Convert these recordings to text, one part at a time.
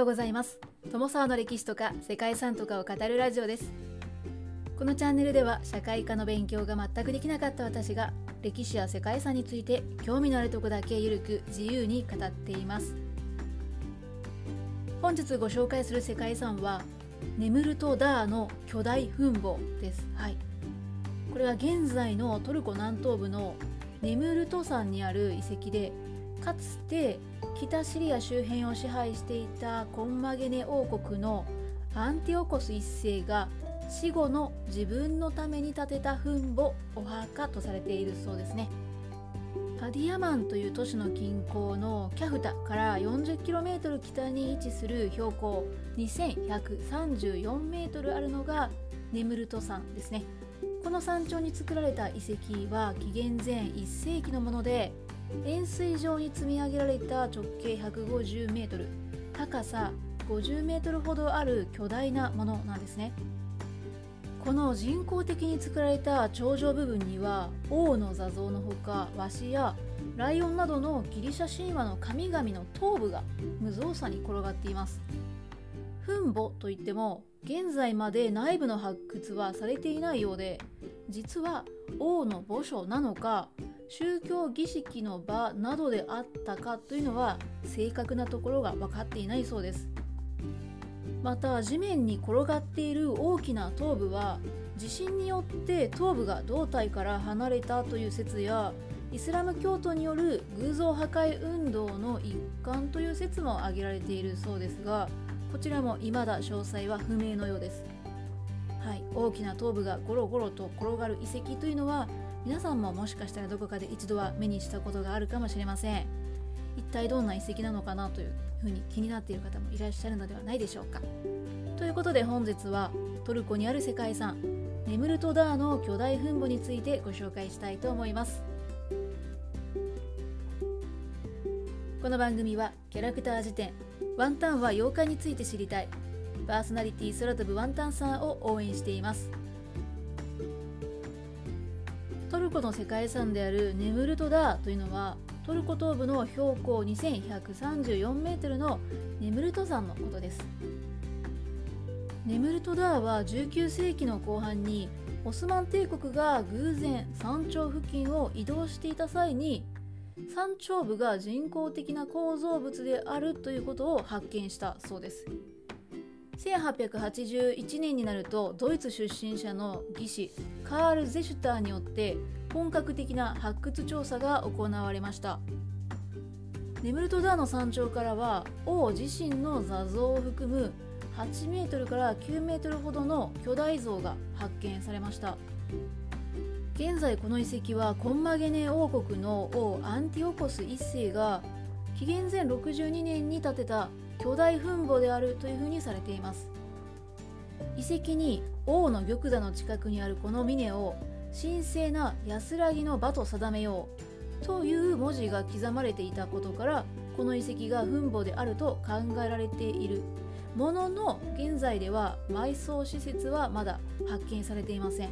ようございます。友沢の歴史とか世界遺産とかを語るラジオです。このチャンネルでは社会科の勉強が全くできなかった私が歴史や世界遺産について興味のあるとこだけゆるく自由に語っています。本日ご紹介する世界遺産はネムルトダーの巨大墳墓です。はい。これは現在のトルコ南東部のネムルト山にある遺跡でかつて北シリア周辺を支配していたコンマゲネ王国のアンティオコス一世が死後の自分のために建てた墳墓お墓とされているそうですね。パディアマンという都市の近郊のキャフタから 40km 北に位置する標高 2134m あるのがネムルト山ですね。この山頂に作られた遺跡は紀元前1世紀のもので円錐状に積み上げられた直径 150m 高さ 50m ほどある巨大なものなんですね。この人工的に作られた頂上部分には王の座像のほかワシやライオンなどのギリシャ神話の神々の頭部が無造作に転がっています。墳墓といっても現在まで内部の発掘はされていないようで実は王の墓所なのか宗教儀式の場などであったかというのは正確なところが分かっていないそうです。また地面に転がっている大きな頭部は地震によって頭部が胴体から離れたという説やイスラム教徒による偶像破壊運動の一環という説も挙げられているそうですがこちらも未だ詳細は不明のようです、はい、大きな頭部がゴロゴロと転がる遺跡というのは皆さんももしかしたらどこかで一度は目にしたことがあるかもしれません。一体どんな遺跡なのかなというふうに気になっている方もいらっしゃるのではないでしょうか。ということで本日はトルコにある世界遺産ネムルトダーの巨大墳墓についてご紹介したいと思います。この番組はキャラクター辞典ワンタンは妖怪について知りたいパーソナリティ空飛ぶワンタンさんを応援しています。トルコの世界遺産であるネムルトダーというのはトルコ東部の標高 2134m のネムルト山のことです。ネムルトダーは19世紀の後半にオスマン帝国が偶然山頂付近を移動していた際に山頂部が人工的な構造物であるということを発見したそうです。1881年になるとドイツ出身者の技師カール・ゼシュターによって本格的な発掘調査が行われました。ネムルトダーの山頂からは王自身の座像を含む8メートルから9メートルほどの巨大像が発見されました。現在この遺跡はコンマゲネ王国の王アンティオコス1世が紀元前62年に建てた巨大墳墓であるというふうにされています。遺跡に王の玉座の近くにあるこの峰を神聖な安らぎの場と定めようという文字が刻まれていたことからこの遺跡が墳墓であると考えられている。ものの現在では埋葬施設はまだ発見されていません。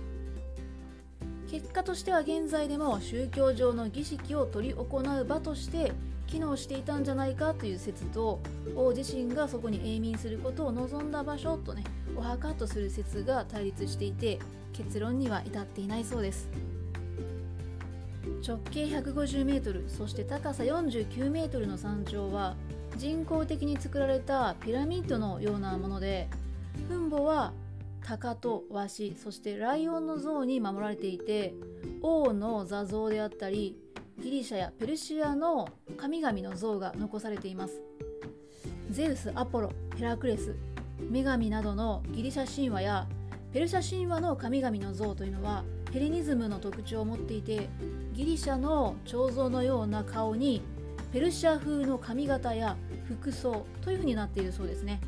結果としては現在でも宗教上の儀式を執り行う場として機能していたんじゃないかという説と王自身がそこに永眠することを望んだ場所とねお墓とする説が対立していて結論には至っていないそうです。直径 150m そして高さ 49m の山頂は人工的に作られたピラミッドのようなもので墳墓は鷹とワシそしてライオンの像に守られていて王の座像であったりギリシャやペルシアの神々の像が残されています。ゼウス、アポロ、ヘラクレス、女神などのギリシャ神話やペルシャ神話の神々の像というのはヘレニズムの特徴を持っていてギリシャの彫像のような顔にペルシャ風の髪型や服装という風になっているそうですね。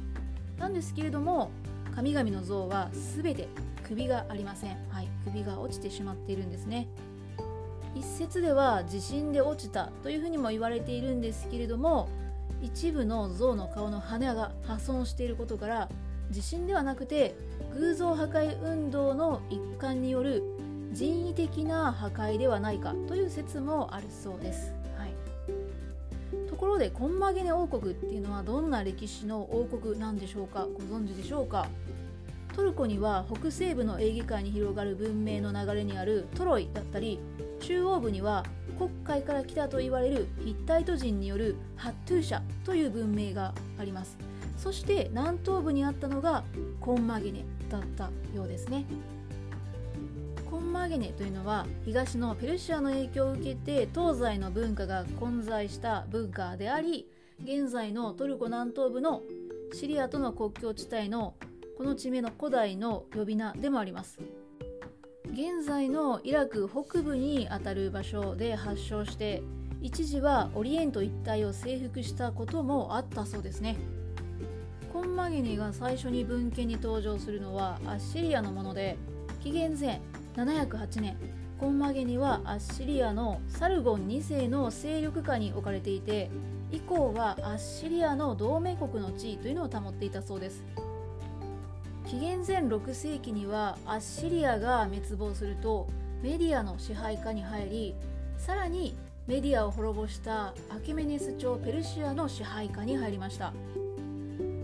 なんですけれども神々の像は全て首がありません、はい、首が落ちてしまっているんですね。一説では地震で落ちたというふうにも言われているんですけれども一部の象の顔の羽が破損していることから地震ではなくて偶像破壊運動の一環による人為的な破壊ではないかという説もあるそうです、はい、ところでコンマゲネ王国っていうのはどんな歴史の王国なんでしょうか？ご存知でしょうか？トルコには北西部のエーゲ海に広がる文明の流れにあるトロイだったり中央部には黒海から来たと言われるヒッタイト人によるハットゥーシャという文明があります。そして南東部にあったのがコンマゲネだったようですね。コンマゲネというのは東のペルシアの影響を受けて東西の文化が混在した文化であり現在のトルコ南東部のシリアとの国境地帯のこの地名の古代の呼び名でもあります。現在のイラク北部にあたる場所で発祥して一時はオリエント一帯を征服したこともあったそうですね。コンマゲネが最初に文献に登場するのはアッシリアのもので紀元前708年コンマゲニはアッシリアのサルゴン2世の勢力下に置かれていて以降はアッシリアの同盟国の地位というのを保っていたそうです。紀元前6世紀にはアッシリアが滅亡するとメディアの支配下に入りさらにメディアを滅ぼしたアケメネス朝ペルシアの支配下に入りました。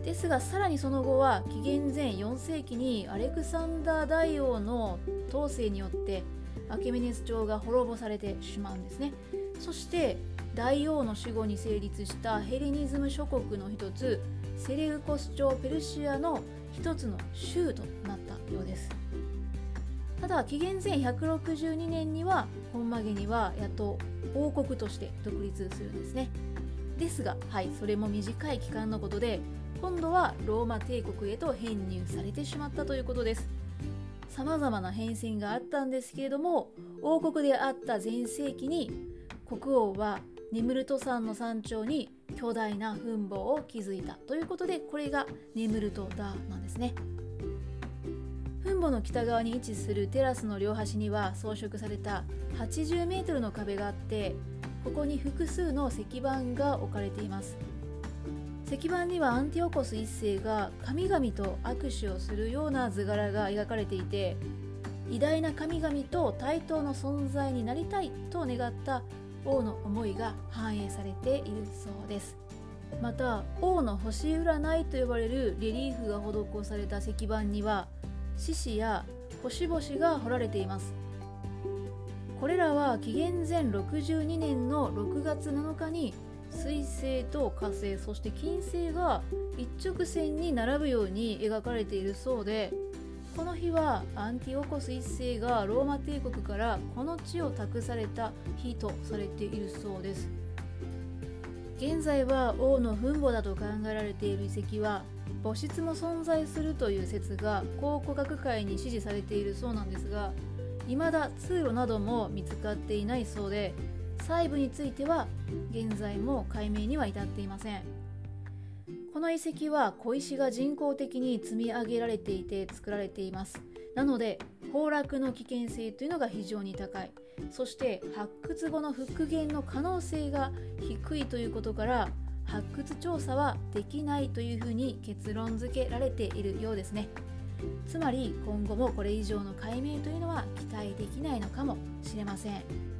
ですがさらにその後は紀元前4世紀にアレクサンダー大王の統制によってアケメネス朝が滅ぼされてしまうんですね。そして大王の死後に成立したヘレニズム諸国の一つセレウコス朝ペルシアの一つの州となったようです。ただ紀元前162年には本マゲニはやっと王国として独立するんですね。ですがはいそれも短い期間のことで今度はローマ帝国へと編入されてしまったということです。さまざまな変遷があったんですけれども王国であった全盛期に国王はネムルト山の山頂に巨大な墳墓を築いたということでこれがネムルトダーなんですね。墳墓の北側に位置するテラスの両端には装飾された80メートルの壁があってここに複数の石板が置かれています。石板にはアンティオコス1世が神々と握手をするような図柄が描かれていて偉大な神々と対等の存在になりたいと願った王の思いが反映されているそうです。また王の星占いと呼ばれるレリーフが施された石板には獅子や星々が彫られています。これらは紀元前62年の6月7日に水星と火星そして金星が一直線に並ぶように描かれているそうでこの日はアンティオコス1世がローマ帝国からこの地を託された日とされているそうです。現在は王の墳墓だと考えられている遺跡は墓室も存在するという説が考古学会に支持されているそうなんですが未だ通路なども見つかっていないそうで細部については現在も解明には至っていません。この遺跡は小石が人工的に積み上げられていて作られています。なので崩落の危険性というのが非常に高い。そして発掘後の復元の可能性が低いということから発掘調査はできないというふうに結論付けられているようですね。つまり今後もこれ以上の解明というのは期待できないのかもしれません。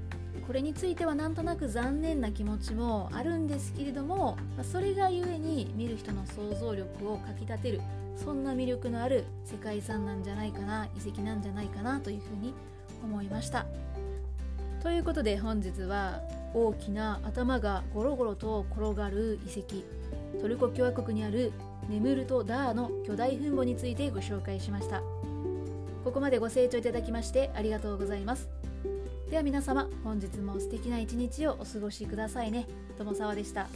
これについてはなんとなく残念な気持ちもあるんですけれどもそれがゆえに見る人の想像力をかきたてるそんな魅力のある世界遺産なんじゃないかな遺跡なんじゃないかなというふうに思いました。ということで本日は大きな頭がゴロゴロと転がる遺跡トルコ共和国にあるネムルト・ダーの巨大墳墓についてご紹介しました。ここまでご清聴いただきましてありがとうございます。では皆様本日も素敵な一日をお過ごしくださいね友沢でした。